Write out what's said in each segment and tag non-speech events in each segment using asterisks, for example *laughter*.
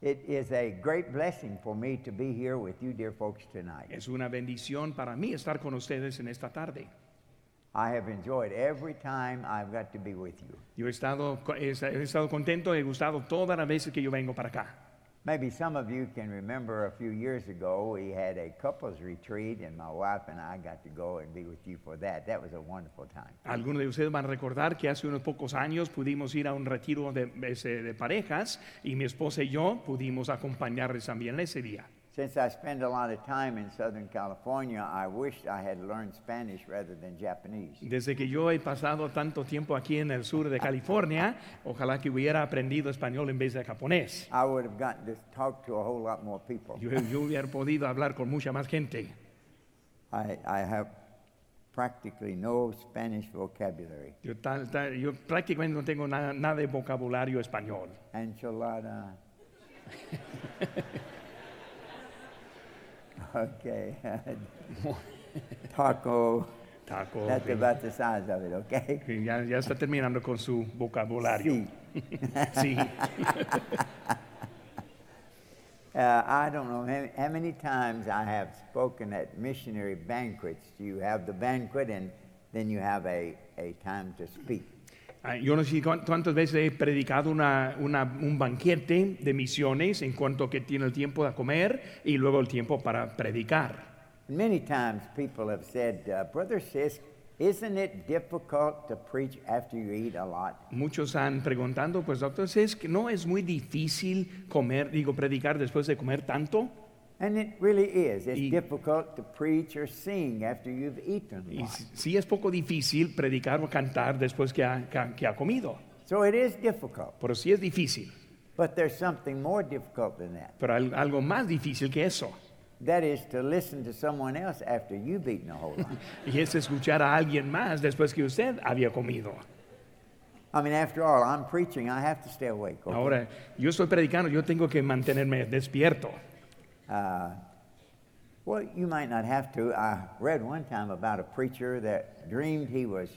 It is a great blessing for me to be here with you, dear folks, tonight. Es una bendición para mí estar con ustedes en esta tarde. I have enjoyed every time I've got to be with you. Yo he estado, he estado contento, he gustado todas las veces que yo vengo para acá. Maybe some of you can remember a few years ago we had a couples retreat, and my wife and I got to go and be with you for that. That was a wonderful time. Algunos de ustedes van a recordar que hace unos pocos años pudimos ir a un retiro de, de parejas y mi esposa y yo pudimos acompañarles también ese día. Since I spend a lot of time in Southern California, I wished I had learned Spanish rather than Japanese. Desde que yo he pasado tanto tiempo aquí en el sur de California, ojalá que hubiera aprendido español en vez de japonés. I would have gotten to talk to a whole lot more people. Yo, yo hubiera podido hablar con mucha más gente. I, I have practically no Spanish vocabulary. Yo, tal- tal- yo prácticamente no tengo na- nada de vocabulario español. Enchilada. *laughs* okay. *laughs* Taco. Taco. That's ok. about the size of it, okay? Ya, ya está terminando con su vocabulario. Sí. *laughs* Sí. *laughs* Uh, I don't know how, how many times I have spoken at missionary banquets. You have the banquet and then you have a, a time to speak. Ah, Yo no sé cuán- cuántas veces he predicado una- una- un banquete de misiones en cuanto que tiene el tiempo de comer y luego el tiempo para predicar. Many times people have said, uh, Brother Sisk, isn't it difficult to preach after you eat a lot? Muchos han preguntando, pues doctor, ¿es que no es muy difícil comer, digo, predicar después de comer tanto? And it really is. It's Y- difficult to preach or sing after you've eaten Y sí es poco difícil predicar o cantar después que ha, que ha- que ha comido, So it is difficult. pero sí es difícil. But there's something more difficult than that. Pero algo más difícil que eso, That is to listen to someone else after you've eaten a whole lot. *laughs* y es escuchar a alguien más después que usted había comido. I mean, after all, I'm preaching. I have to stay awake. okay? Ahora, yo estoy predicando, yo tengo que mantenerme despierto. Uh, well, you might not have to. I read one time about a preacher that dreamed he was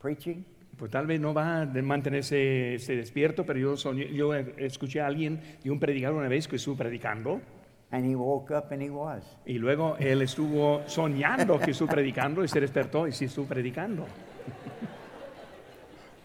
preaching, Pues tal vez no va a de- mantenerse este, despierto, pero yo, soñé- yo escuché a alguien y un predicador una vez que estuvo predicando and he woke up and he was. y luego él estuvo soñando que estuvo predicando y se despertó y sí estuvo predicando.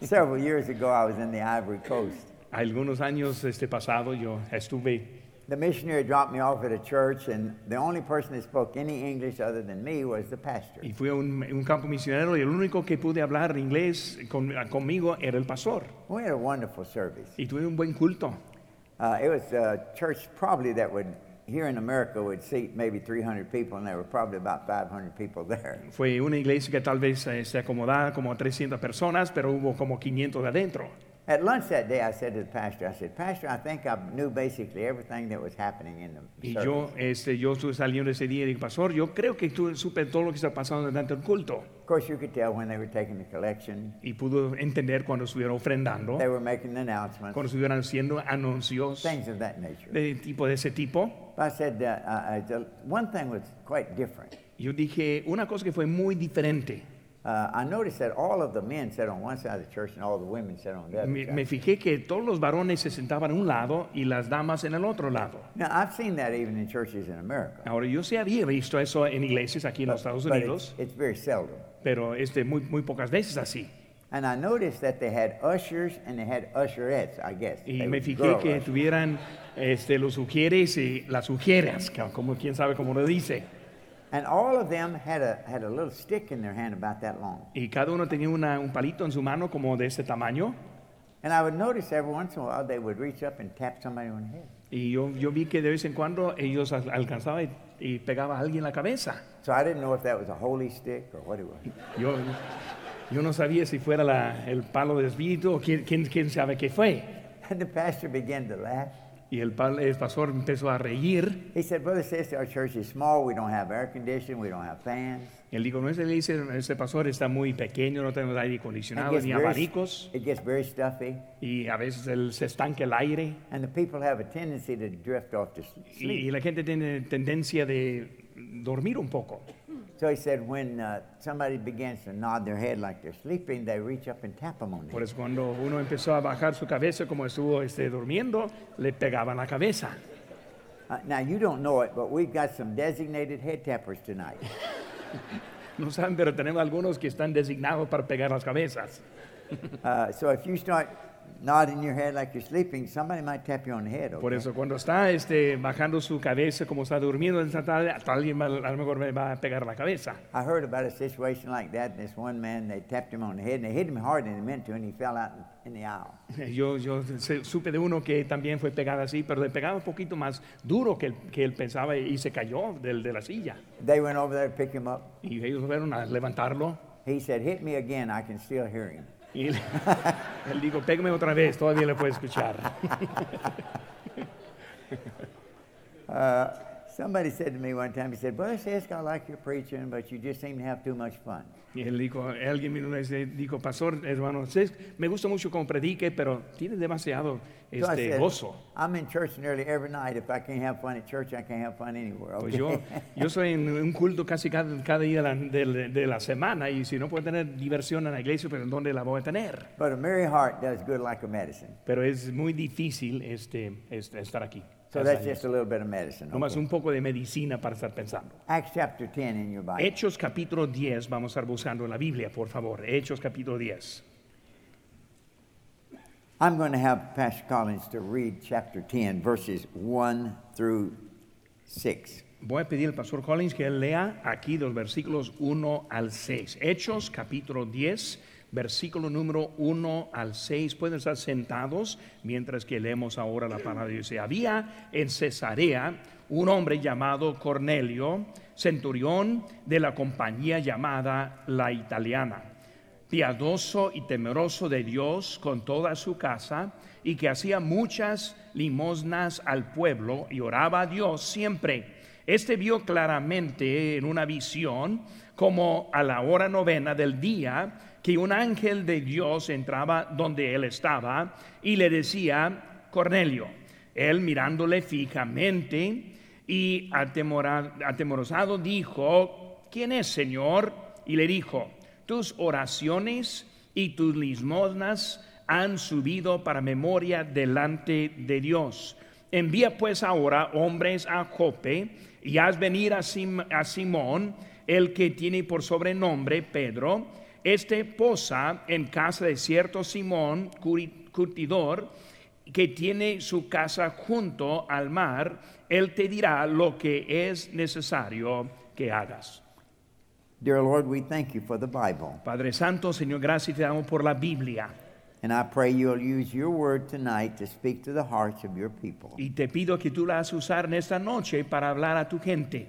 *laughs* Several years ago, I was in the Ivory Coast. Algunos años este pasado yo estuve, The missionary dropped me off at a church, and the only person that spoke any English other than me was the pastor. y fui a un, un campo misionero y el único que pude hablar inglés con- conmigo era el pastor. We had a wonderful service. Y tuve un buen culto. Uh, it was a church probably that would, here in America, would seat maybe 300 people, and there were probably about 500 people there. Fue una iglesia que tal vez eh, se acomodaba como a 300 personas, pero hubo como 500 de adentro. At lunch that day, I said to the pastor, I said, Pastor, I think I knew basically everything that was happening in the Y service. yo, este, yo estuve saliendo ese día y dije, pastor, yo creo que tú supe todo lo que está pasando durante el culto. Of course, you could tell when they were taking the collection. Y pudo entender cuando estuvieron ofrendando, They were making announcements, cuando estuvieran haciendo anuncios things of that nature. de tipo de ese tipo. I said, uh, uh, uh, the- one thing was quite different. Yo dije una cosa que fue muy diferente. I noticed that all of the men sat on one side of the church and all the women sat on the other Me, side. me fijé que todos los varones se sentaban a un lado y las damas en el otro lado. Now, I've seen that even in churches in America. Ahora, yo sí había visto eso en iglesias aquí en los Estados but Unidos, it's, it's very seldom. pero este, muy, muy pocas veces así. And I noticed that they had ushers and they had usherettes, I guess. Y They me fijé que ushers. tuvieran este, los sugieres y las sugieras, como quién sabe cómo lo dice. And all of them had a, had a little stick in their hand about that long. Y cada uno tenía una- un palito en su mano como de este tamaño. And I would notice every once in a while they would reach up and tap somebody on the head. Y yo, yo vi que de vez en cuando ellos al- alcanzaban y, y pegaba a alguien en la cabeza. So I didn't know if that was a holy stick or what it was. Yo, yo no sabía si fuera la- el palo del espíritu o quién, quién, quién sabe qué fue. And the pastor began to laugh. Y el, el pastor empezó a reír. He said, Brother Sister, our church is small. We don't have air conditioning. We don't have fans. Él dijo, nuestra iglesia, este pastor está muy pequeño, no tenemos aire It acondicionado gets, ni very, abanicos. it gets very stuffy. Y a veces el- se estanca el aire. And the people have a tendency to drift off to s- Y, sleep. y la gente tiene tendencia de dormir un poco. So he said, when uh, somebody begins to nod their head like they're sleeping, they reach up and tap them on the Por eso cuando uno empezó a bajar su cabeza como estuvo este, durmiendo, le pegaban la cabeza. Uh, now, you don't know it, but we've got some designated head tappers tonight. *laughs* No saben, pero tenemos algunos que están designados para pegar las cabezas. Uh, so if you start nodding your head like you're sleeping, somebody might tap you on the head. Por eso cuando está este, bajando su cabeza como está durmiendo hasta alguien va- a lo mejor me va a pegar la cabeza. I heard about a situation like that. This one man, they tapped him on the head, and they hit him harder than they meant to, and he fell out in the aisle. *laughs* Yo, yo se- supe de uno que también fue pegado así, pero le pegaba un poquito más duro que, él- que él pensaba y se cayó del, de la silla. They went over there to pick him up. Y ellos fueron a levantarlo He said, Hit me again, I can still hear him. Y *laughs* él dijo, pégame otra vez, todavía le puedo escuchar. *laughs* Uh, somebody said to me one time, he said, Brother Cisco, I like your preaching, but you just seem to have too much fun. Y él dijo, alguien vino y dice- dijo, pastor, hermano, "sí, me gusta mucho como predique, pero tiene demasiado So este, said, gozo. I'm in church nearly every night. If I can't have fun at church, I can't have fun anywhere. Pues Okay? yo, yo soy en un culto casi cada, cada día de la, de- de la semana y si no puedo tener diversión en la iglesia, pues ¿en dónde la voy a tener? but a merry heart does good like a medicine. Pero es muy difícil este, este, estar aquí. So that's just a little bit of medicine. Nomás okay? un poco de medicina para estar pensando. Acts chapter 10 in your Bible. Hechos capítulo 10, vamos a estar buscando en la Biblia, por favor. Hechos capítulo 10. I'm going to have Pastor Collins to read chapter 10, verses 1 through 6. Voy a pedir al pastor Collins que él lea aquí los versículos 1 al 6. Hechos capítulo 10, versículo número 1 al 6. Pueden estar sentados mientras que leemos ahora la palabra de Había en Cesarea un hombre llamado Cornelio, centurión de la compañía llamada La Italiana piadoso y temeroso de Dios con toda su casa, y que hacía muchas limosnas al pueblo y oraba a Dios siempre. Este vio claramente en una visión, como a la hora novena del día, que un ángel de Dios entraba donde él estaba y le decía, Cornelio, él mirándole fijamente y atemorizado dijo, ¿quién es, Señor? Y le dijo, tus oraciones y tus limosnas han subido para memoria delante de Dios. Envía pues ahora hombres a Jope y haz venir a, Sim- a Simón, el que tiene por sobrenombre Pedro. Este posa en casa de cierto Simón, curtidor, que tiene su casa junto al mar. Él te dirá lo que es necesario que hagas. Dear Lord, we thank you for the Bible. Padre Santo, Señor, gracias te damos por la Biblia. And I pray you'll use your word tonight to speak to the hearts of your people. Y te pido que tú la usar en esta noche para hablar a tu gente.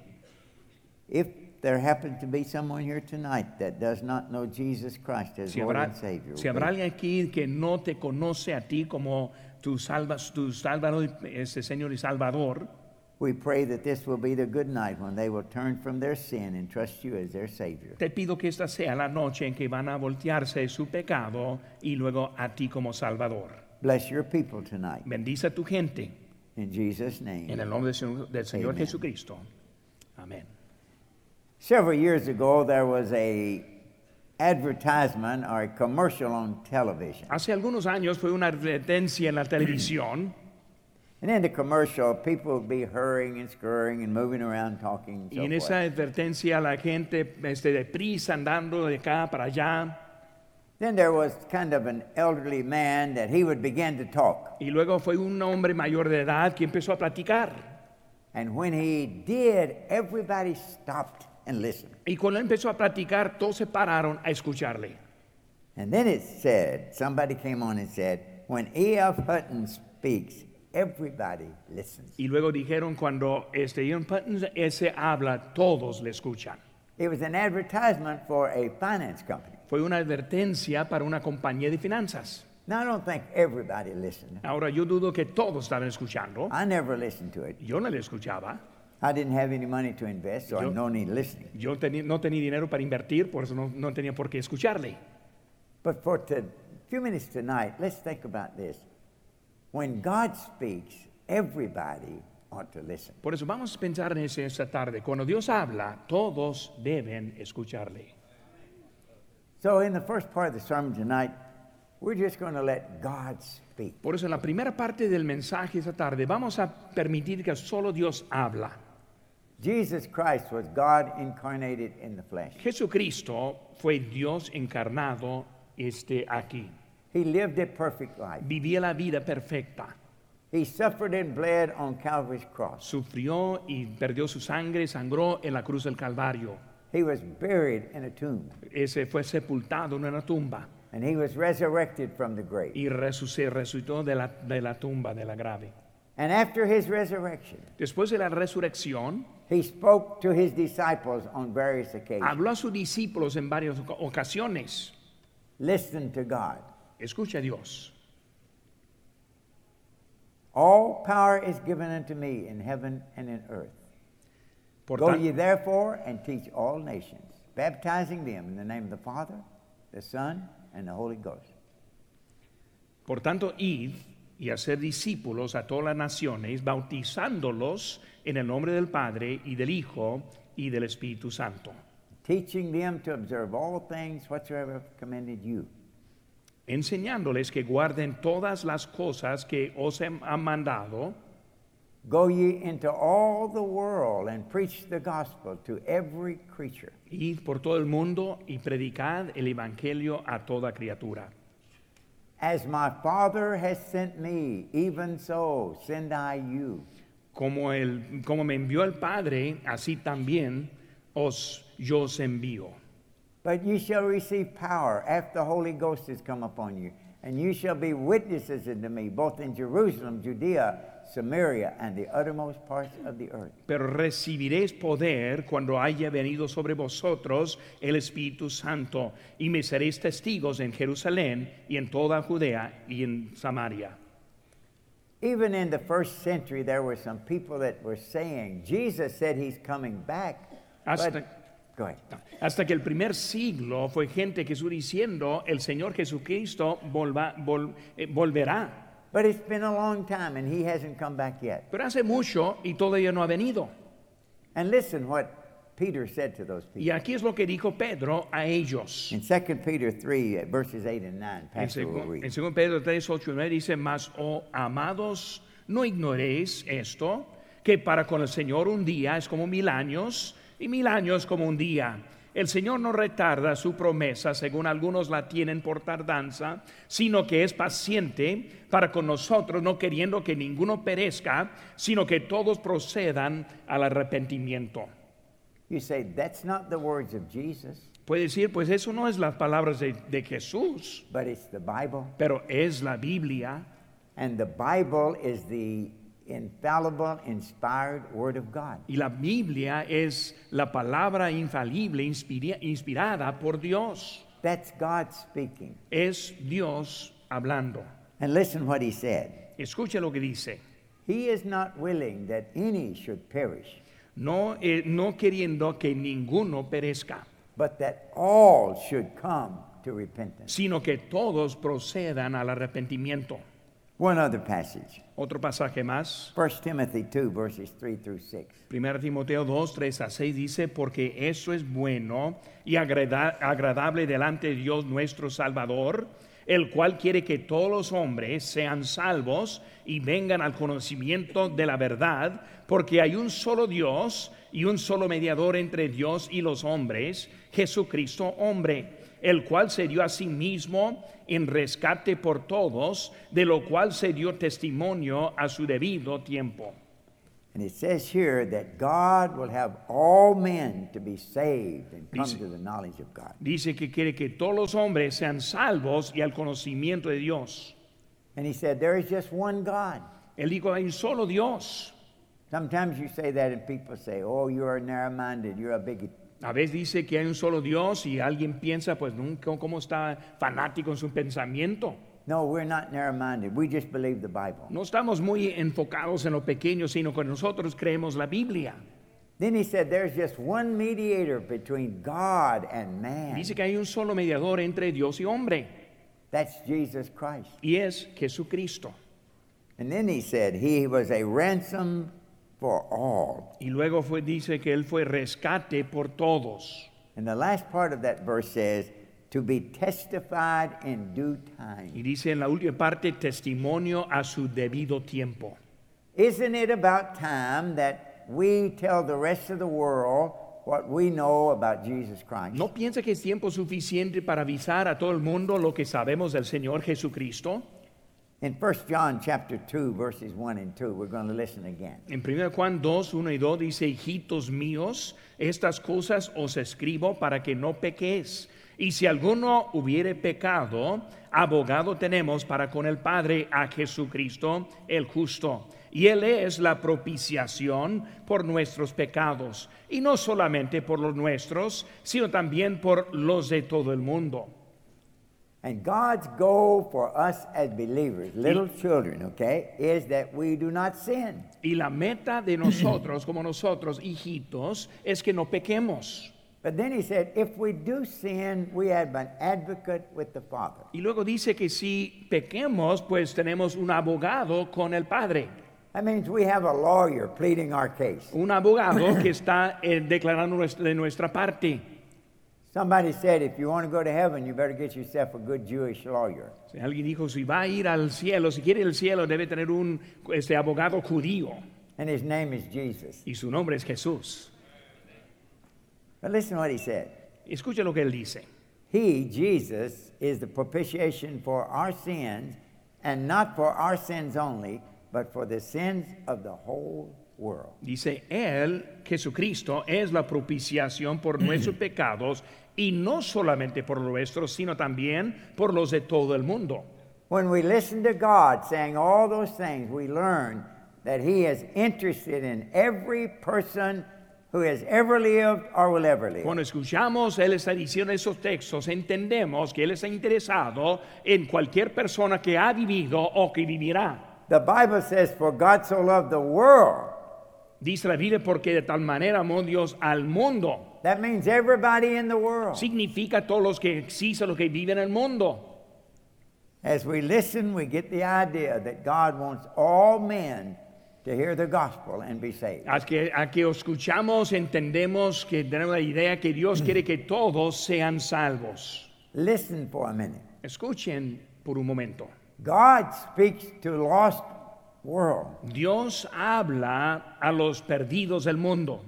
If there happens to be someone here tonight that does not know Jesus Christ as Si Lord habrá, and Savior, si habrá alguien aquí que no te conoce a ti como tu, salvas, tu Salvador, este Señor y Salvador, we pray that this will be the good night when they will turn from their sin and trust you as their Savior. te pido que esta sea la noche en que van a voltearse de su pecado y luego a ti como Salvador. Bless your people tonight. Bendice a tu gente In Jesus' name. en el nombre del Señor, del Señor Amen. Jesucristo. Amén. Several years ago, there was a advertisement or a commercial on television. Hace algunos años fue una advertencia en la televisión *clears throat* And in the commercial, people would be hurrying and scurrying and moving around, talking and y so en forth. esa advertencia la gente este, deprisa andando de acá para allá Then there was kind of an elderly man that he would begin to talk. y luego fue un hombre mayor de edad que empezó a platicar And when he did, everybody stopped and listened. y cuando él empezó a platicar todos se pararon a escucharle And then it said, somebody came on and said, when E.F. Hutton speaks, everybody listens. y luego dijeron cuando este Ian Putton ese habla todos le escuchan It was an advertisement for a finance company. fue una advertencia para una compañía de finanzas Now, I don't think everybody listened. ahora yo dudo que todos estaban escuchando I never listened to it. yo no le escuchaba I didn't have any money to invest, so I Yo- no need listening. yo teni- no tenía dinero para invertir por eso no, no tenía por qué escucharle But for a few minutes tonight, let's think about this. When God speaks, everybody ought to listen. Por eso vamos a pensar en eso esta tarde. Cuando Dios habla, todos deben escucharle. So, in the first part of the sermon tonight, we're just going to let God speak. Por eso en la primera parte del mensaje esta tarde vamos a permitir que solo Dios habla. Jesus Christ was God incarnated in the flesh. Jesucristo fue Dios encarnado este aquí. He lived a perfect life. Vivía la vida perfecta. He suffered and bled on Calvary's cross. Sufrió y perdió su sangre, sangró en la cruz del Calvario. He was buried in a tomb, Ese fue sepultado en una tumba and he was resurrected from the grave. y resucitó de la, de la tumba, de la grave. And after his resurrection, Después de la resurrección, he spoke to his disciples on various occasions. habló a sus discípulos en varias ocasiones. Listen to God. Escucha a Dios. All power is given unto me in heaven and in earth. Por, Go ye therefore and teach all nations, baptizing them in the name of the Father, the Son, and the Holy Ghost. por tanto, id y hacer discípulos a todas las naciones, bautizándolos en el nombre del Padre y del Hijo y del Espíritu Santo, teaching them to observe all things whatsoever commanded you. enseñándoles que guarden todas las cosas que os han mandado. Go ye into all the world and preach the gospel to every creature. Id por todo el mundo y predicad el Evangelio a toda criatura. As my Father has sent me, even so send I you. Como, el, como me envió el Padre, así también os yo os envío. But you shall receive power after the Holy Ghost has come upon you, and you shall be witnesses unto me, both in Jerusalem, Judea, Samaria, and the uttermost parts of the earth. Pero recibiréis poder cuando haya venido sobre vosotros el Espíritu Santo, y me seréis testigos en Jerusalén y en toda Judea y en Samaria. Even in the first century, there were some people that were saying, Jesus said he's coming back. Hasta- But, go ahead. Hasta que el primer siglo fue gente que estuvo diciendo, el Señor Jesucristo volva- vol- eh, volverá. But it's been a long time, and he hasn't come back yet. Pero hace mucho y todavía no ha venido. And listen what Peter said to those Y people. aquí es lo que dijo Pedro a ellos. In 2 Peter 3, uh, verses 8 and 9, En Pastor will read. 2 Pedro 3, 8 y 9 dice, mas, oh amados, no ignoréis esto, que para con el Señor un día es como mil años, y mil años como un día. El Señor no retarda su promesa, según algunos la tienen por tardanza, sino que es paciente para con nosotros, no queriendo que ninguno perezca, sino que todos procedan al arrepentimiento. You say, that's not the words of Jesus, Puede decir, pues eso no es las palabras de, de Jesús, but it's the Bible. pero es la Biblia. And the Bible is the infallible, inspired Word of God. Y la Biblia es la palabra infalible, inspira- inspirada por Dios. That's God speaking. Es Dios hablando. And listen what he said. Escuche lo que dice. He is not willing that any should perish, No, eh, no queriendo que ninguno perezca, but that all should come to repentance. sino que todos procedan al arrepentimiento. One other passage. Otro pasaje más. 1 Timothy 2, verses 3 through 6. 1 Timoteo 2, 3 a 6 dice, porque eso es bueno y agrada- agradable delante de Dios nuestro Salvador, el cual quiere que todos los hombres sean salvos y vengan al conocimiento de la verdad, porque hay un solo Dios y un solo mediador entre Dios y los hombres, Jesucristo hombre, el cual se dio a sí mismo en rescate por todos, de lo cual se dio testimonio a su debido tiempo. And it says here that God will have all men to be saved and come Dice- to the knowledge of God. Dice que quiere que todos los hombres sean salvos y al conocimiento de Dios. And he said, There is just one God. Él dijo, hay un solo Dios. Sometimes you say that and people say, Oh, you are narrow minded, you're a bigot. A veces dice que hay un solo Dios y alguien piensa, pues nunca, cómo está fanático en su pensamiento. No, we're not narrow minded. We just believe the Bible. No estamos muy enfocados en lo pequeño, sino que nosotros creemos la Biblia. Then he said, There's just one mediator between God and man. Dice que hay un solo mediador entre Dios y hombre, That's Jesus Christ. y es Jesucristo. And then he said, He was a ransom for all. Y luego fue, dice que Él fue rescate por todos. And the last part of that verse says, to be testified in due time. Y dice en la última parte, testimonio a su debido tiempo. Isn't it about time that we tell the rest of the world what we know about Jesus Christ? ¿No piensa que es tiempo suficiente para avisar a todo el mundo lo que sabemos del Señor Jesucristo? In 1 John chapter 2, verses 1 and 2, we're going to listen again. En 1 Juan 2, 1 y 2 dice, hijitos míos, estas cosas os escribo para que no pequéis. Y si alguno hubiere pecado, abogado tenemos para con el Padre a Jesucristo el justo. Y Él es la propiciación por nuestros pecados. Y no solamente por los nuestros, sino también por los de todo el mundo. And God's goal for us as believers, little children, okay, is that we do not sin. Y la meta de nosotros, como nosotros, hijitos, es que no pequemos. But then he said, if we do sin, we have an advocate with the Father. Y luego dice que si pequemos, pues tenemos un abogado con el Padre. That means we have a lawyer pleading our case. Un abogado que está eh, declarando nuestra- de nuestra parte. Somebody said, if you want to go to heaven, you better get yourself a good Jewish lawyer. Alguien dijo, si va a ir al cielo, si quiere el cielo, debe tener un este, abogado judío. And his name is Jesus. Y su nombre es Jesús. But listen to what he said. Escuche lo que él dice. He, Jesus, is the propitiation for our sins, and not for our sins only, but for the sins of the whole world. Dice, Él, Jesucristo, es la propiciación por nuestros *clears throat* pecados y no solamente por nuestros, sino también por los de todo el mundo. When we listen to God saying all those things, we learn that He is interested in every person who has ever lived or will ever live. Cuando escuchamos Él está diciendo esos textos, entendemos que Él está interesado en cualquier persona que ha vivido o que vivirá. The Bible says, For God so loved the world. Dice la Biblia porque de tal manera amó Dios al mundo. That means everybody in the world. Significa todos los que existen, los que viven en el mundo. As we listen, we get the idea that God wants all men to hear the gospel and be saved. A que, a que escuchamos, entendemos que tenemos la idea que Dios quiere que todos sean salvos. Listen for a minute. Escuchen por un momento. God speaks to lost world. Dios habla a los perdidos del mundo.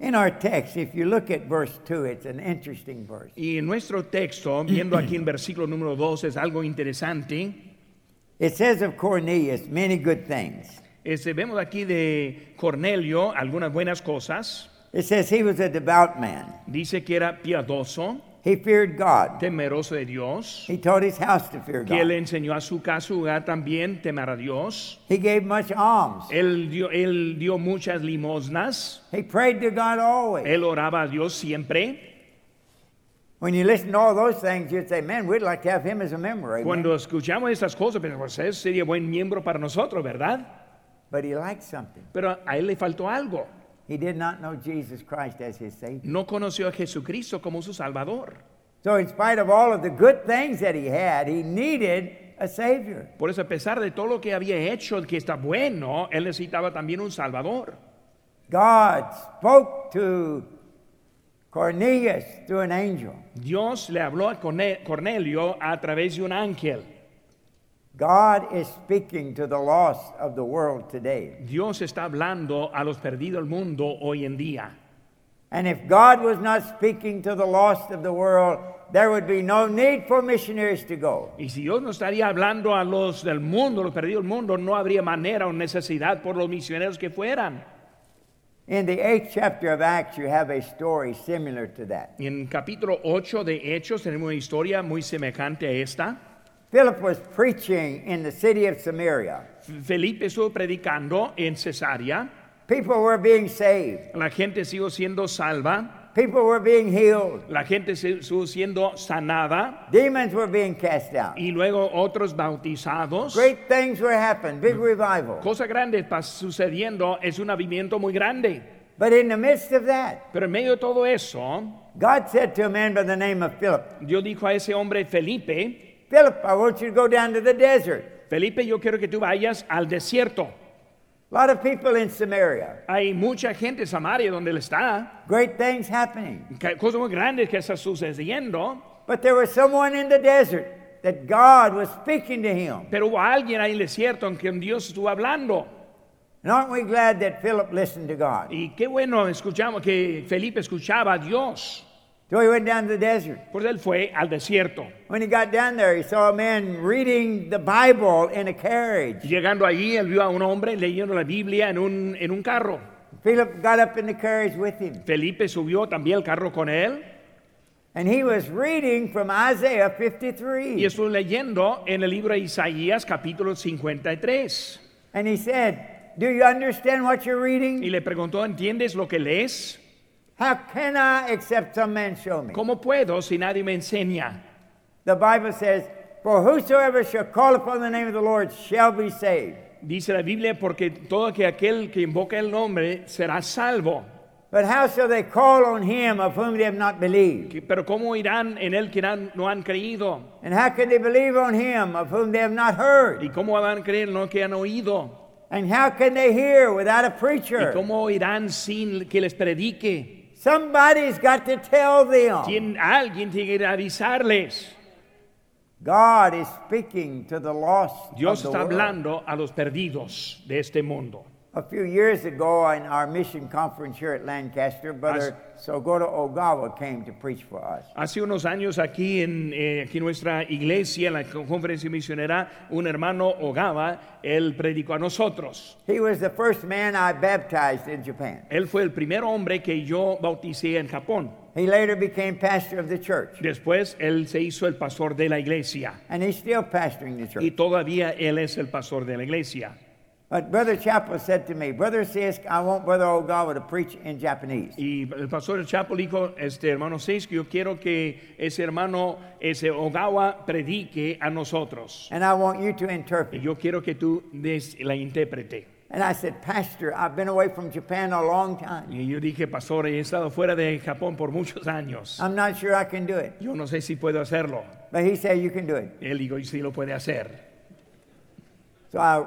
In our text, if you look at verse 2, it's an interesting verse. Y en nuestro texto, viendo aquí en versículo número 2, es algo interesante. It says of Cornelius many good things. Este, vemos aquí de Cornelio algunas buenas cosas. It says he was a devout man. Dice que era piadoso, He feared God. temeroso de Dios, He taught his house to fear que God. enseñó a su casa su hogar también temer a Dios. He gave much alms. Él dio, él dio muchas limosnas. He prayed to God always. Él oraba a Dios siempre. When you listen to all those things, you'd say, man, we'd like to have him as a member. Amen. Cuando escuchamos estas cosas, pero pues sería buen miembro para nosotros, ¿verdad? But he liked something. Pero a él le faltó algo. He did not know Jesus Christ as his Savior. No conoció a Jesucristo como su Salvador. So, in spite of all of the good things that he had, he needed a Savior. Por eso, a pesar de todo lo que había hecho, que está bueno, él necesitaba también un Salvador. God spoke to Cornelius through an angel. Dios le habló a Corne- Cornelio a través de un ángel. God is speaking to the lost of the world today. Dios está hablando a los perdidos del mundo hoy en día. And if God was not speaking to the lost of the world, there would be no need for missionaries to go. Y si Dios no estaría hablando a los del mundo, los perdidos del mundo, no habría manera o necesidad por los misioneros que fueran. In the eighth chapter of Acts, you have a story similar to that. En capítulo 8 de Hechos tenemos una historia muy semejante a esta. Philip was preaching in the city of Samaria. Felipe estuvo predicando en Cesarea. People were being saved, La gente siguió siendo salva. people were being healed, La gente estuvo siendo sanada. demons were being cast out. Y luego otros bautizados. Great things were happening, big revival. Cosa grande está sucediendo. Es un avivamiento muy grande. But in the midst of that, Pero en medio de todo eso, God said to a man by the name of Philip, Dios dijo a ese hombre Felipe, Philip, I want you to go down to the desert. Felipe, yo quiero que tú vayas al desierto. A lot of people in Samaria. Hay mucha gente en Samaria donde él está. Great things happening. Cosas muy grandes que están sucediendo. But there was someone in the desert that God was speaking to him. Pero hubo alguien ahí en el desierto en quien Dios estuvo hablando. And aren't we glad that Philip listened to God? Y qué bueno escuchamos que Felipe escuchaba a Dios. So he went down to the desert. Pues él fue al desierto. When he got down there, he saw a man reading the Bible in a carriage. Llegando allí, él vio a un hombre leyendo la Biblia en un, en un carro. Philip got up in the carriage with him. Felipe subió también al carro con él And he was reading from Isaiah y 53. estuvo leyendo en el libro de Isaías capítulo 53. And he said, Do you understand what you're Y reading? le preguntó, ¿entiendes lo que lees? How can I except some man show me? ¿Cómo puedo si nadie me enseña? The Bible says, For whosoever shall call upon the name of the Lord shall be saved. Dice la Biblia, porque todo que aquel que invoca el nombre será salvo. But how shall they call on him of whom they have not believed? Que- Pero ¿cómo irán en él que han- no han creído? And how can they believe on him of whom they have not heard? ¿Y cómo van a creer en lo que han oído? And how can they hear without a ¿Y preacher? cómo irán sin que les predique? Somebody's got to tell them. ¿Quién- alguien tiene que avisarles. God is speaking to the lost. Dios the está world. hablando a los perdidos de este mundo. A few years ago, in our mission conference here at Lancaster, Brother Sogoto Ogawa came to preach for us. Hace unos años aquí en eh, aquí nuestra iglesia, en la conferencia misionera, un hermano Ogawa, él predicó a nosotros. He was the first man I baptized in Japan. Él fue el primer hombre que yo bauticé en Japón. He later became pastor of the church, Después él se hizo el pastor de la iglesia and he's still pastoring the y church. todavía él es el pastor de la iglesia. But Brother Chappell said to me, Brother Sisk, I want Brother Ogawa to preach in Japanese. Y el pastor Chapo dijo, este hermano que yo quiero que ese hermano, ese Ogawa, predique a nosotros. And I want you to Y interpret. yo quiero que tú des la intérprete. And I said, Pastor, I've been away from Japan a long time. Y yo dije, pastor, he estado fuera de Japón por muchos años. I'm not sure I can do it. Yo no sé si puedo hacerlo. But he said, You can do it. Él dijo, y sí lo puede hacer. So I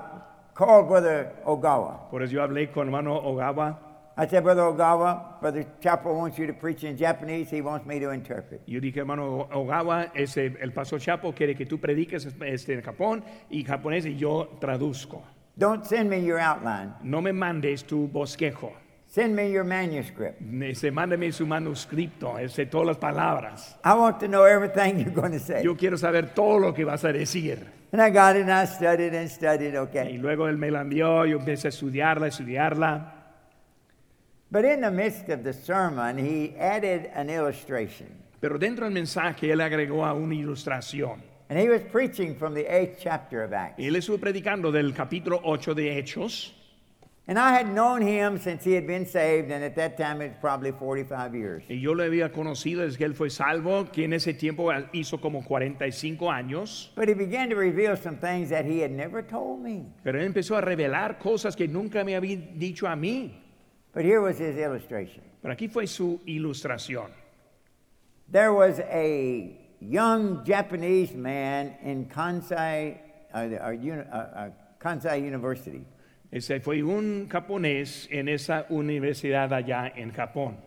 called Brother Ogawa. Por eso yo hablé con hermano Ogawa. I said, Brother Ogawa, Brother Chappell wants you to preach in Japanese. He wants me to interpret. Yo dije, hermano Ogawa, ese, el pastor Chapo quiere que tú prediques este, en Japón y japonés y yo traduzco. Don't send me your outline. No me mandes tu bosquejo. Send me your manuscript. Ese, mándame su manuscrito, ese, todas las palabras. I want to know everything *laughs* you're going to say. Yo quiero saber todo lo que vas a decir. And I got it and I studied and studied, Y okay. luego él me la envió, yo empecé a estudiarla, estudiarla. But in the midst of the sermon, he added an illustration. Pero dentro del mensaje él agregó a una ilustración. And he was preaching from the eighth chapter of Acts. Él estuvo predicando del capítulo 8 de Hechos. And I had known him since he had been saved, and at that time it was probably 45 years. Y yo lo había conocido desde que él fue salvo, que en ese tiempo hizo como 45 años. But he began to reveal some things that he had never told me. Pero él empezó a revelar cosas que nunca me había dicho a mí. But here was his illustration. Pero aquí fue su ilustración. There was a young Japanese man in Kansai, uh, uh, uh, uh, Kansai University. Ese fue un japonés en esa universidad allá en Japón.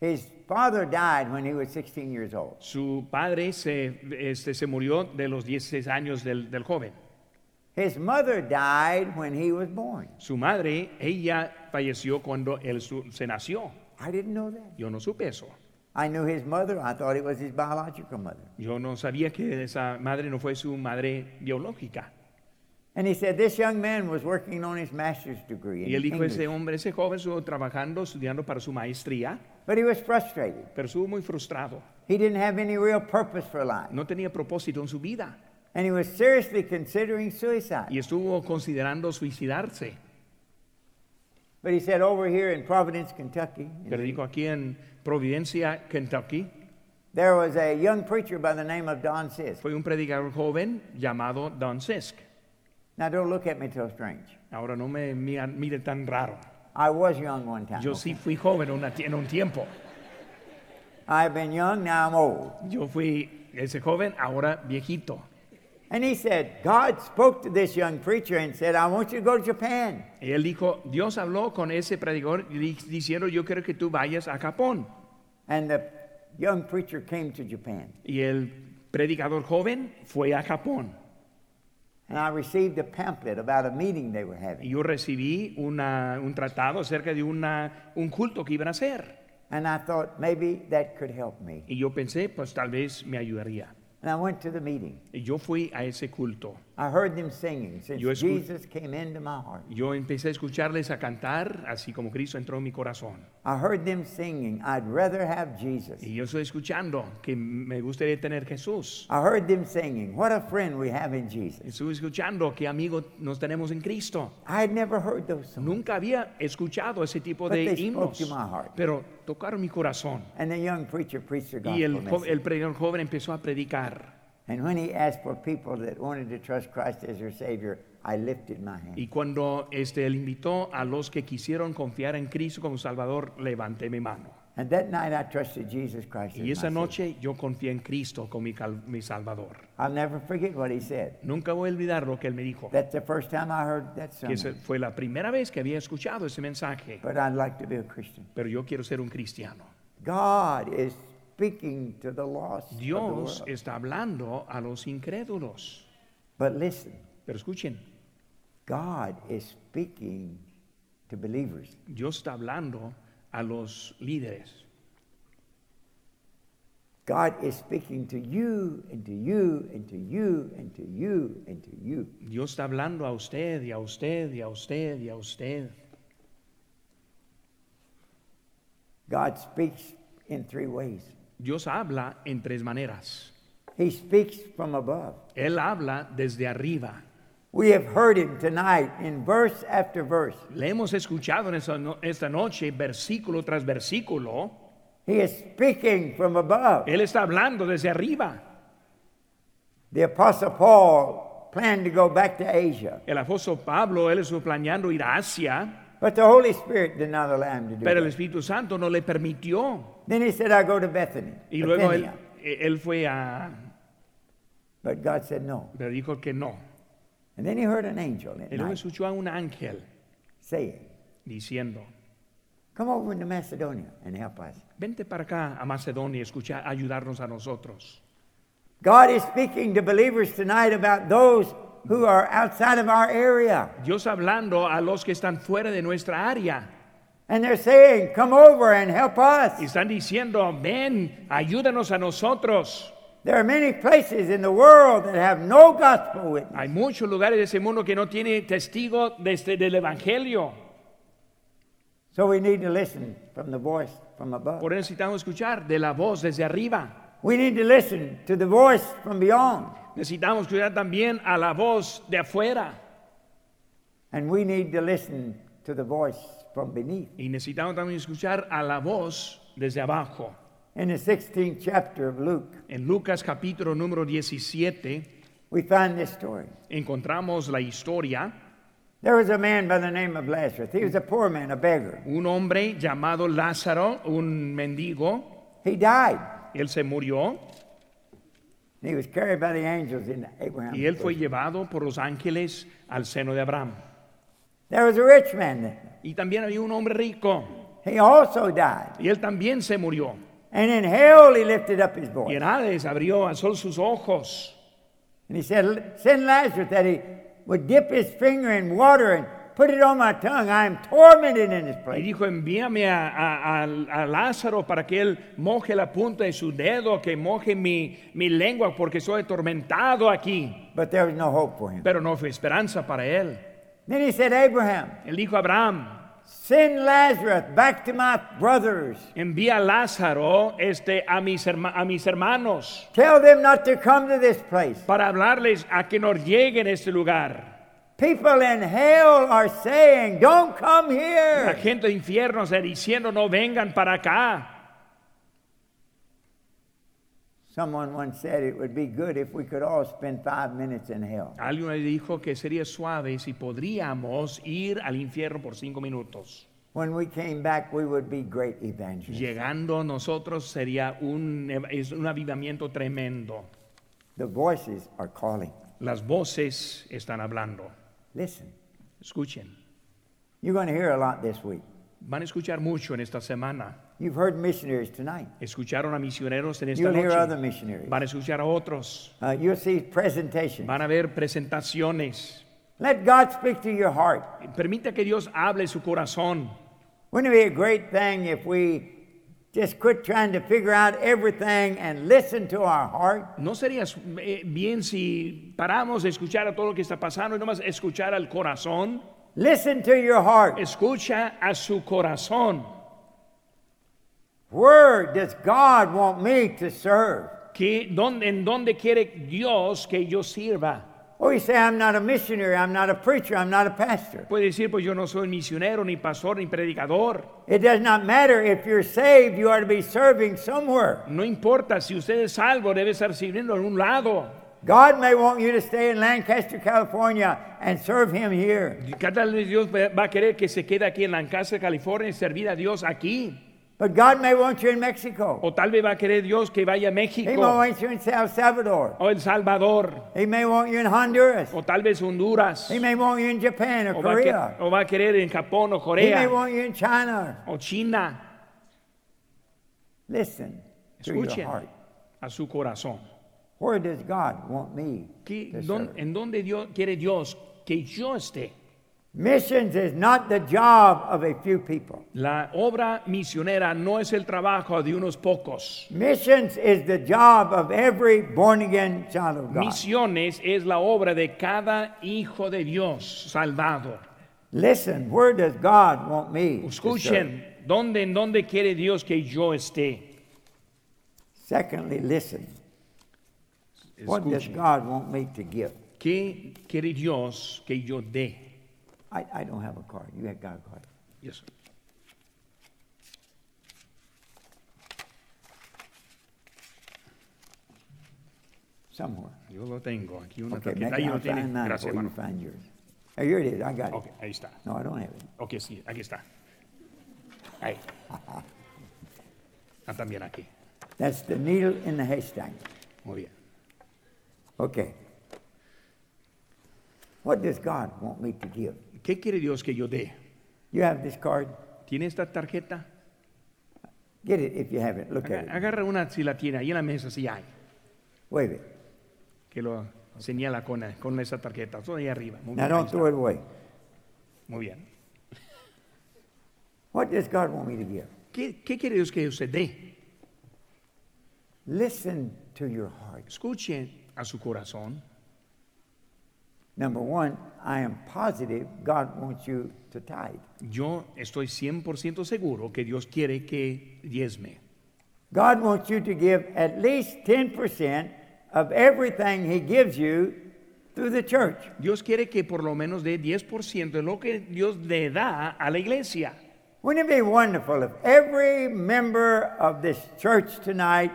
His father died when he was 16 years old. Su padre se, este, se murió de los 16 años del, del joven. His mother died when he was born. Su madre, ella falleció cuando él su- se nació. I didn't know that. Yo no supe eso. I knew his mother. I thought it was his biological mother. Yo no sabía que esa madre no fue su madre biológica. And he said this young man was working on his master's degree Y él in dijo, ese English. hombre, ese joven estuvo trabajando, estudiando para su maestría, But he was frustrated. pero estuvo muy frustrado. He didn't have any real purpose for life. No tenía propósito en su vida And he was seriously considering suicide. y estuvo considerando suicidarse. But he said over here in Providence, Kentucky, Pero dijo aquí en Providencia, Kentucky, there was a young preacher by the name of Don Sis. fue un predicador joven llamado Don Sisk. Now don't look at me so strange. Ahora no me mira- mire tan raro. I was young one time. Yo sí fui joven una en un tiempo. I've been young, now I'm old. Yo fui ese joven, ahora viejito. And he said, God spoke to this young preacher and said, I want you to go to Japan. Y él dijo, Dios habló con ese predicador di- diciendo, yo quiero que tú vayas a Japón. And the young preacher came to Japan. Y el predicador joven fue a Japón. And I received a pamphlet about a meeting they were having. yo recibí una- un tratado acerca de una, un culto que iban a hacer. And I thought maybe that could help me. Y yo pensé, pues tal vez me ayudaría. And I went to the meeting. Y yo fui a ese culto. I heard them singing since Yo Jesus came into my heart. Yo empecé a escucharles a cantar, así como Cristo entró en mi corazón. I heard them singing, I'd rather have Jesus. Y yo estoy escuchando que me gustaría tener Jesús. I heard them singing, What a friend we have in Jesus. Estoy escuchando qué amigos nos tenemos en Cristo. I had never heard those songs. Nunca había escuchado ese tipo But de they spoke himnos, to my heart. pero tocaron mi corazón. And the young preacher preached the Y el, gospel message. el predicador joven empezó a predicar. And when he asked for people that wanted to trust Christ as their Savior, I lifted my hand. Y cuando este, él invitó a los que quisieron confiar en Cristo como Salvador, levanté mi mano. And that night I trusted Jesus Christ Y esa noche yo confié en Cristo como mi, mi Salvador. I'll never forget what he said. Nunca voy a olvidar lo que él me dijo. That's the first time I heard that Que esa fue la primera vez que había escuchado ese mensaje. But I'd like to be a Christian. Pero yo quiero ser un cristiano. God is speaking to the lost the Dios world. está hablando a los incrédulos. But listen, Pero escuchen, God is speaking to believers. Dios está hablando a los líderes. God is speaking to you and to you and to you and to you and to you. Dios está hablando a usted y a usted y a usted y a usted. God speaks in three ways. Dios habla en tres maneras. He speaks from above. Él habla desde arriba. We have heard him tonight in verse after verse. Le hemos escuchado en esta, no- esta noche versículo tras versículo. He is speaking from above. Él está hablando desde arriba. The Apostle Paul planned to go back to Asia, El apóstol Pablo, él estuvo planeando ir a Asia, but the Holy Spirit did not allow him to do pero el. Espíritu Santo no le permitió. Then he said, I go to Bethany. Y luego él, Bithynia." él fue a... But God said no. Pero dijo que no. And then he heard an angel at Y luego night escuchó a un ángel saying, diciendo, Come over into Macedonia and help us. vente para acá a Macedonia y escucha, ayudarnos a nosotros. God is speaking to believers tonight about those who are outside of our area. Dios hablando a los que están fuera de nuestra área. And they're saying, Come over and help us. Y están diciendo, ven, ayúdanos a nosotros. There are many places in the world that have no gospel witness. Hay muchos lugares de ese mundo que no tienen testigo de este- del Evangelio. So we need to listen from the voice from above. Por eso necesitamos escuchar de la voz desde arriba. We need to listen to the voice from beyond. Necesitamos escuchar también a la voz de afuera. And we need to listen to the voice from beneath. Y necesitamos también escuchar a la voz desde abajo. In the 16th chapter of Luke, En Lucas capítulo número 17 we find this story. encontramos la historia. There was a man by the name of Lazarus. He was a poor man, a beggar. Un hombre llamado Lázaro, un mendigo, He died. él se murió he was carried by the angels in Abraham's y él fue bosom. llevado por los ángeles al seno de Abraham. There was a rich man. Y también había un hombre rico He also died. y él también se murió. And in hell he lifted up his Y voice. en Hades abrió, alzó sus ojos And he said, Send Lazarus that he would dip his finger in water and put it on my tongue. I am tormented in this y place. dijo, envíame a, a- a- a Lázaro para que él moje la punta de su dedo, que moje mi, mi lengua porque soy atormentado aquí. But there was no hope for him. Pero no fue esperanza para él. Then he said, Abraham, Él dijo a Abraham, send Lazarus back to my brothers. envía a Lázaro este, a, mis herma- a mis hermanos Tell them not to come to this place. para hablarles a que nos lleguen a este lugar. People in hell are saying, Don't come La here. gente de infierno está diciendo, no vengan para acá. Someone once said it would be good if we could all spend five minutes in hell. Alguien le dijo que sería suave si podríamos ir al infierno por cinco minutos. When we came back, we would be great evangelists. Llegando nosotros sería un, es un avivamiento tremendo. The voices are calling. Las voces están hablando. Listen. Escuchen. You're going to hear a lot this week. Van a escuchar mucho en esta semana. You've heard missionaries tonight. Escucharon a misioneros en esta You'll hear other noche. missionaries. Van a escuchar a otros. Uh, you'll see presentations. Van a ver presentaciones. Let God speak to your heart. Permita que Dios hable su corazón. Wouldn't it be a great thing if we just quit trying to figure out everything and listen to our heart? ¿No sería eh, bien si paramos de escuchar a todo lo que está pasando y nomás escuchar al corazón? Listen to your heart. Escucha a su corazón. Where does God want me to serve? Que, dónde- ¿En dónde quiere Dios que yo sirva? Oh, you say, I'm not a missionary, I'm not a preacher, I'm not a pastor. Puede decir, pues yo no soy misionero, ni pastor, ni predicador. It does not matter. If you're saved, you are to be serving somewhere. No importa si usted es salvo, debe estar sirviendo en un lado. God may want you to stay in Lancaster, California and serve Him here. Cada vez Dios va a querer que se quede aquí en Lancaster, California, y servir a Dios aquí. But God may want you in Mexico. O tal vez va a querer Dios que vaya a He may México want you in El Salvador. o El Salvador He may want you in Honduras. o tal vez Honduras He may want you in Japan or o va, Korea. o va a querer en Japón o He may Corea want you in China. o China. Listen to your Escuchen heart. a su corazón. Where does God want me ¿Qué- to serve? ¿En dónde Dios, quiere Dios que yo esté? Missions is not the job of a few people. La obra misionera no es el trabajo de unos pocos. Missions is the job of every born again child of God. Misiones es la obra de cada hijo de Dios salvado. Listen, where does God want me? Escuchen, ¿dónde, ¿en dónde quiere Dios que yo esté? Secondly, listen. What does. God want me to give? ¿Qué quiere Dios que yo dé? I, I don't have a card. You have got a card. Yes. sir. Somewhere. Yo lo tengo aquí una Okay, tarjeta. maybe Ahí I'll lo tiene. find mine Gracias, before you hermano. find yours. Oh, here it is. I got it. Ok, ahí está. No, I don't have it. Ok, sí, aquí está. Ahí. *laughs* Ah, también aquí. That's the needle in the haystack. Muy bien. Okay. What does God want me to give? ¿Qué quiere Dios que yo dé? You have this card? ¿Tiene esta tarjeta? Get it if you have it. Look Aga- at it. Agarra una si la tiene. Ahí en la mesa sí hay. Wave it. Que lo señala con, con esa tarjeta. Todo ahí arriba. Muy Now bien, don't throw it away. Muy bien. What does God want me to give? ¿Qué, qué quiere Dios que usted dé? Listen to your heart. Escuche a su corazón. Number one, I am positive God wants you to tithe. Yo estoy 100% seguro que Dios quiere que diezme. God wants you to give at least 10% of everything He gives you through the church. Dios quiere que por lo menos dé 10% de lo que Dios le da a la iglesia. Wouldn't it be wonderful if every member of this church tonight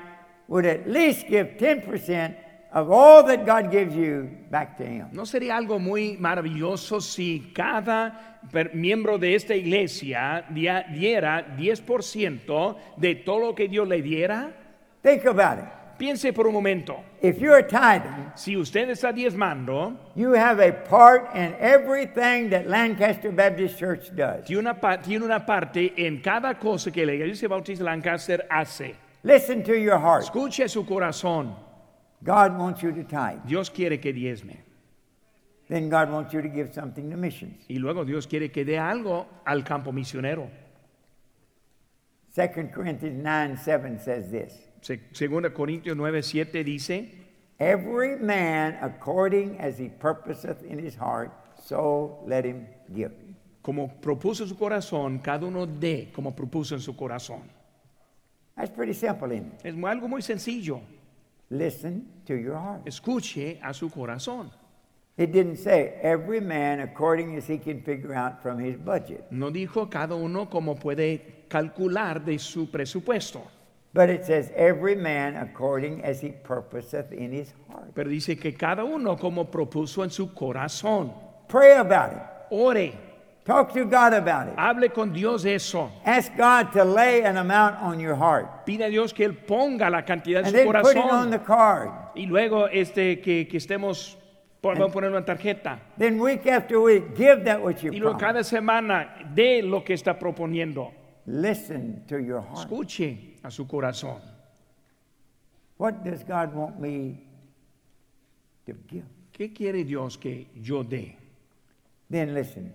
would at least give 10% of all that God gives you back to Him? ¿No sería algo muy maravilloso si cada miembro de esta iglesia diera 10% de todo lo que Dios le diera? Think about it. Piense por un momento. If you're tithing, Si usted está diezmando, you have a part in everything that Lancaster Baptist Church does. tiene una, tiene una parte en cada cosa que la iglesia bautista Lancaster hace. Listen to your heart. Escuche su corazón. God wants you to tithe. Dios quiere que diezme. Then God wants you to give something to missions. Y luego Dios quiere que dé algo al campo misionero. 2 Corinthians 9 7 says this Se- Segunda Corintios 9, 7 dice, Every man according as he purposeth in his heart, so let him give. como propuso su corazón, cada uno dé como propuso en su corazón. That's pretty simple, isn't it? Es algo muy sencillo. Listen to your heart. Escuche a su corazón. It didn't say every man according as he can figure out from his budget, No dijo cada uno como puede calcular de su presupuesto, but it says every man according as he purposeth in his heart. pero dice que cada uno como propuso en su corazón. Pray about it. Ore, Talk to God about it. hable con Dios de eso. Ask God to lay an amount on your heart. Pide a Dios que Él ponga la cantidad And su then put it on corazón. the card. Y luego este, que, que estemos Pon- Vamos a poner una tarjeta. Then week after week, give that which you Y luego cada semana de lo que está proponiendo. Listen to your heart. Escuche a su corazón. What does God want me to give? ¿Qué quiere Dios que yo dé? Then listen.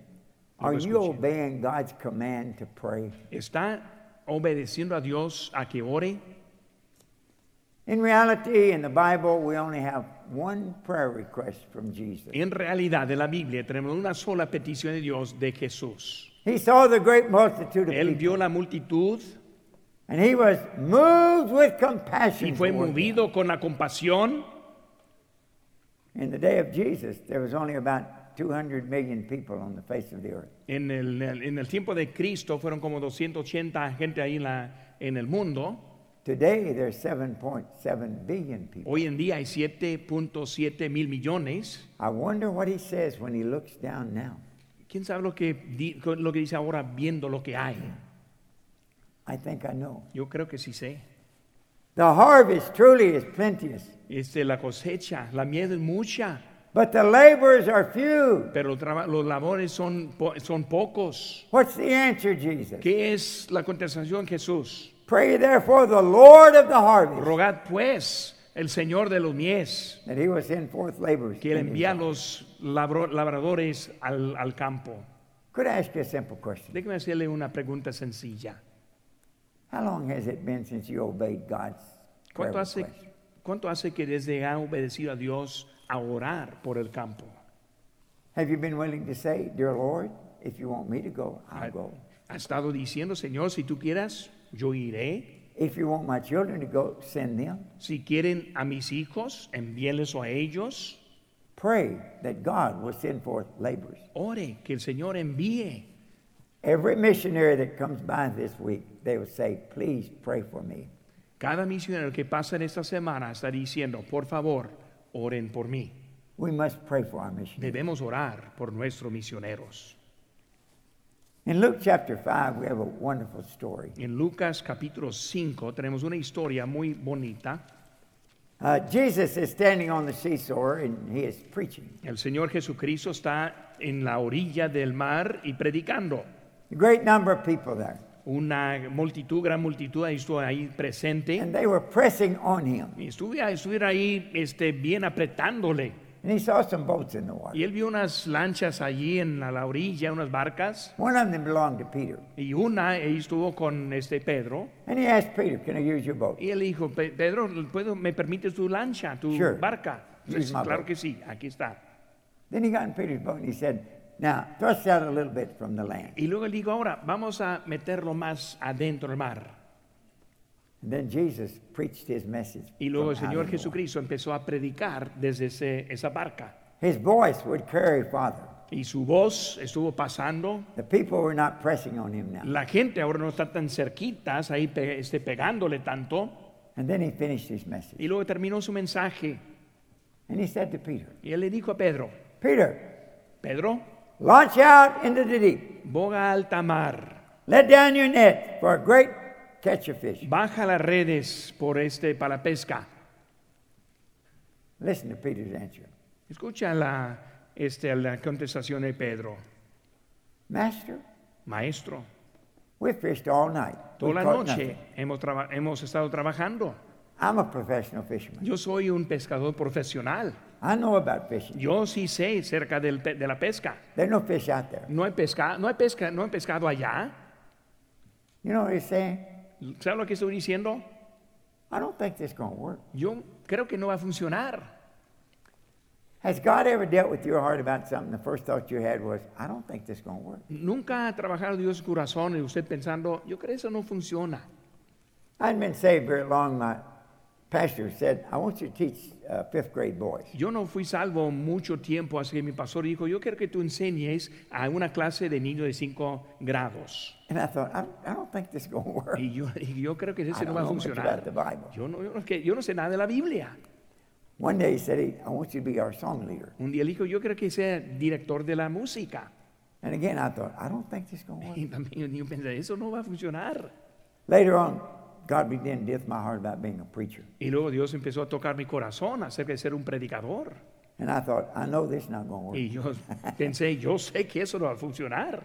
Are you obeying God's command to pray? ¿Está obedeciendo a Dios a que ore? In reality, in the Bible, we only have one prayer request from Jesus. En realidad, en la Biblia tenemos una sola petición de Dios de Jesús. He saw the great multitude of Él people, vio la multitud and he was moved with compassion. y fue toward them. movido con la compasión. In the day of Jesus, there was only about 200 million people on the face of the earth. En el, en el tiempo de Cristo fueron como 280 gente ahí en, la, en el mundo. Today, there's 7.7 billion people. Hoy en día hay 7.7 mil millones. I wonder what he says when he looks down now. ¿Quién sabe lo que, lo que dice ahora viendo lo que hay? I think I know. Yo creo que sí sé. The harvest truly is plenteous, Este, la cosecha, la miel es mucha, but the laborers are few. pero los, labores son, po- son pocos. What's the answer, Jesus? ¿Qué es la contestación, Jesús? Pray therefore the Lord of the harvest Rogad pues el Señor de los mies that he will send forth laborers. que envía los labro- labradores al, al campo. Could I ask you a simple question? Déjeme hacerle una pregunta sencilla. How long has it been since you obeyed God's ¿Cuánto hace, request? ¿Cuánto hace que desde ha obedecido a Dios a orar por el campo? Have you been willing to say, Dear Lord, if you want me to go, I'll go. ha estado diciendo, Señor, si tú quieras, yo iré. If you want my children to go, send them. Si quieren a mis hijos, envíenles a ellos. Pray that God will send forth laborers. Ore, que el Señor envíe. Every missionary that comes by this week, they will say, Please pray for me. Cada misionero que pasa en esta semana está diciendo, por favor, oren por mí. We must pray for our. Debemos orar por nuestros misioneros. In Luke chapter 5, we have a wonderful story. En Lucas capítulo 5 tenemos una historia muy bonita. Uh, Jesus is standing on the seashore and he is preaching. El Señor Jesucristo está en la orilla del mar y predicando. A great number of people there. Una multitud, gran multitud ahí estuvo ahí presente. And they were pressing on him. Y estuviera ahí este, bien apretándole. And he saw some boats in the water. Y él vio unas lanchas allí en la, la orilla, unas barcas. One of them belonged to Peter. Y una ahí estuvo con este Pedro. And he asked Peter, Can I use your boat? Y él dijo, "Pe- Pedro, ¿puedo, ¿me permites tu lancha, tu Sure. barca? Use Sí, my claro boat. que sí, aquí está. Then he got in Peter's boat and he said, Now, thrust out a little bit from the land. Y luego él dijo, ahora vamos a meterlo más adentro del mar. And then Jesus preached his message. Y luego el from out Señor in the water. Jesucristo empezó a predicar desde ese- esa barca. His voice would carry farther. Y su voz estuvo pasando. The people were not pressing on him now. La gente ahora no está tan cerquitas ahí pe- este, pegándole tanto. And then he finished his message. Y luego terminó su mensaje. And he said to Peter, Y él le dijo a Pedro, Peter, Pedro, launch out into the deep. boga alta mar. Let down your net for a great catch of fish. Baja las redes por este, para la pesca. Listen to Peter's answer. Escucha la, este, la contestación de Pedro. Master, Maestro, we fished all night. We toda la caught noche nothing. hemos, traba- hemos estado trabajando. I'm a professional fisherman. Yo soy un pescador profesional. I know about fishing. Yo sí sé cerca del pe- de la pesca. There's no fish out there. No he, pesca, no, pesca, no he pescado allá. You know what he's saying? ¿Sabes lo que estoy diciendo? I don't think this is going to work. Yo creo que no va a funcionar. Has God ever dealt with your heart about something? The first thought you had was, I don't think this is going to work. Nunca ha trabajado Dios su corazón y usted pensando, yo creo que eso no funciona. I hadn't been saved very long. My pastor said, I want you to teach uh, fifth grade boys. Yo no fui salvo mucho tiempo, así que mi pastor dijo, yo quiero que tú enseñes a una clase de niños de 5 grados. And I thought, I, I don't think this is going *laughs* to work. Y yo, y yo creo que ese no va a funcionar. Yo no, yo, yo no sé nada de la Biblia. One day he said, he, I want you to be our song leader. Un día dijo, yo creo que sea director de la música. And again, I thought, I don't think this is going to work. Y también yo pensé, eso no va a funcionar. Later on, God began to my heart about being a preacher. Y luego Dios empezó a tocar mi corazón acerca de ser un predicador. And I thought, I know this is not going to work. Y yo pensé, yo sé que eso no va a funcionar.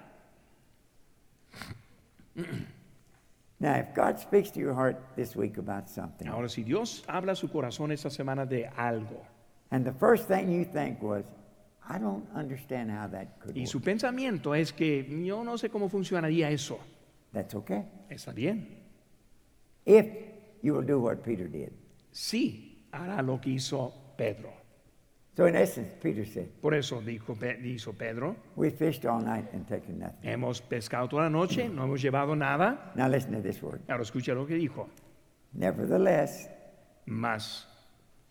Now, if God speaks to your heart this week about something, Ahora, si Dios habla a su corazón esta semana de algo and the first thing you think was, I don't understand how that could y work, su pensamiento es que yo no sé cómo funcionaría eso, that's okay. está bien. If you will do what Peter did. Sí, hará lo que hizo Pedro. So, in essence, Peter said, Por eso dijo, hizo Pedro, We fished all night and taken nothing. hemos pescado toda la noche, no hemos llevado nada. Now, listen to this word. Ahora escucha lo que dijo. Nevertheless, Más,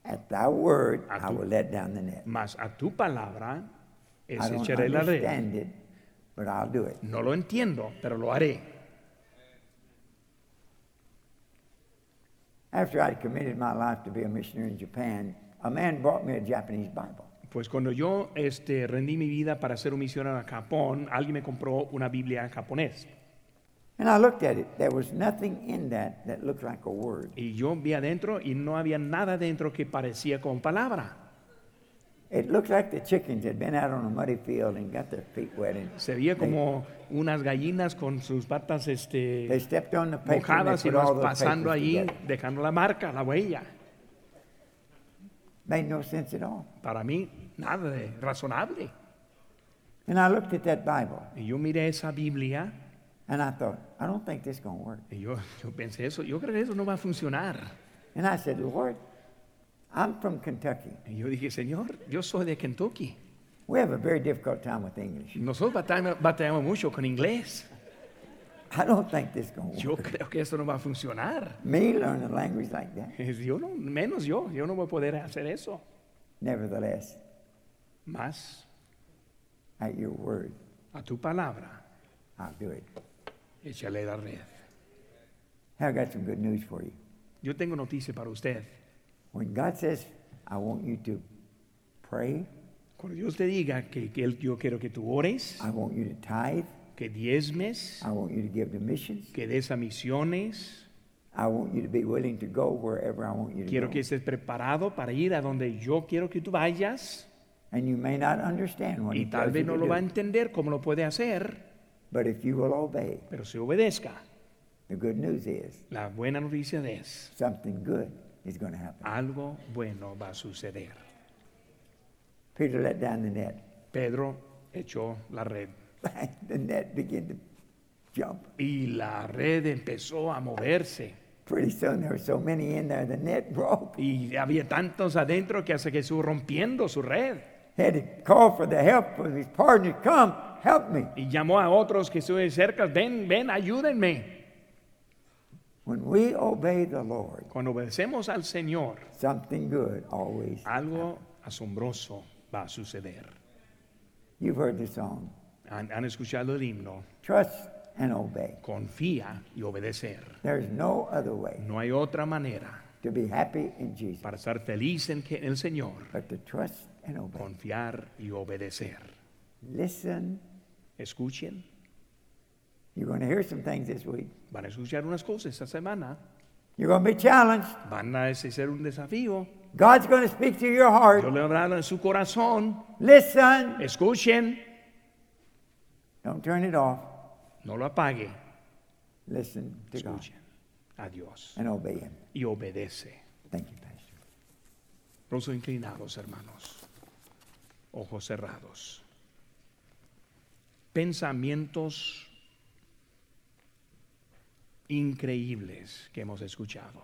at thy word, A I tu- will let down the net. más a tu palabra es I don't echaré la red. understand it, but I'll do it. No lo entiendo, pero lo haré. After I'd committed my life to be a missionary in Japan, a man brought me a Japanese Bible. Pues cuando yo este, rendí mi vida para ser un misionero a Japón, alguien me compró una Biblia en japonés. And I looked at it. There was nothing in that that looked like a word. Y yo vi adentro y no había nada dentro que parecía con palabra. It looked like the chickens had been out on a muddy field and got their feet wet. And Se veía como unas gallinas con sus patas they este, stepped on the paper and they mojadas y put all vas those pasando papers allí, together. dejando la marca, la huella. Made no sense at all. Para mí, nada de razonable. And I looked at that Bible Y yo miré esa Biblia and I thought, I don't think this is going to work. y yo, yo pensé eso, yo creo que eso no va a funcionar. And I said, Lord, I'm from Kentucky. Y yo dije, Señor, yo soy de Kentucky. We have a very difficult time with English. Nosotros batallamos, batallamos mucho con inglés. I don't think this is going to Yo work. creo que esto no va a funcionar. Me learn a language like that. Yo no, menos yo, yo no voy a poder hacer eso. Nevertheless, Más at your word, a tu palabra, I'll do it. échale la red. I've got some good news for you. Yo tengo noticia para usted. When God says, I want you to pray, Cuando Dios te diga que, que él- yo quiero que tú ores, I want you to tithe, que diezmes, I want you to give to missions, que des a misiones, I want you to be willing to go wherever I want you to quiero go. que estés preparado para ir a donde yo quiero que tú vayas. And you may not understand what Y He tal tells vez you no to lo va a do, entender cómo lo puede hacer, but if you will obey, pero si obedezca, the good news is la buena noticia es, something good is going to happen. algo bueno va a suceder. Peter let down the net. Pedro echó la red *laughs* the net began to jump. y la red empezó a moverse Pretty soon there were so many in there, the net *laughs* broke. y había tantos adentro que hace estuvo rompiendo su red Had to call for the help of his partners. Come, help me. y llamó a otros que estuvieron cerca, ven, ven, ayúdenme. When we obey the Lord, Cuando obedecemos al Señor, something good always. algo asombroso va a suceder. You've heard the song. Han, han escuchado el himno, Trust and obey. confía y obedecer. There's no other way No hay otra manera to be happy in Jesus para estar feliz en, que- en el Señor, but to trust and obey. confiar y obedecer. Listen. Escuchen, You're going to hear some things this week. van a escuchar unas cosas esta semana, You're going to be challenged. van a ser un desafío. God's going to speak to your Yo heart. le hablo en su corazón. Listen. Escuchen, Don't turn it off. no lo apague. Listen to God Escuchen a Dios and obey Him. y obedece. Thank you, Pastor. Rostros inclinados, hermanos. Ojos cerrados. Pensamientos increíbles que hemos escuchado.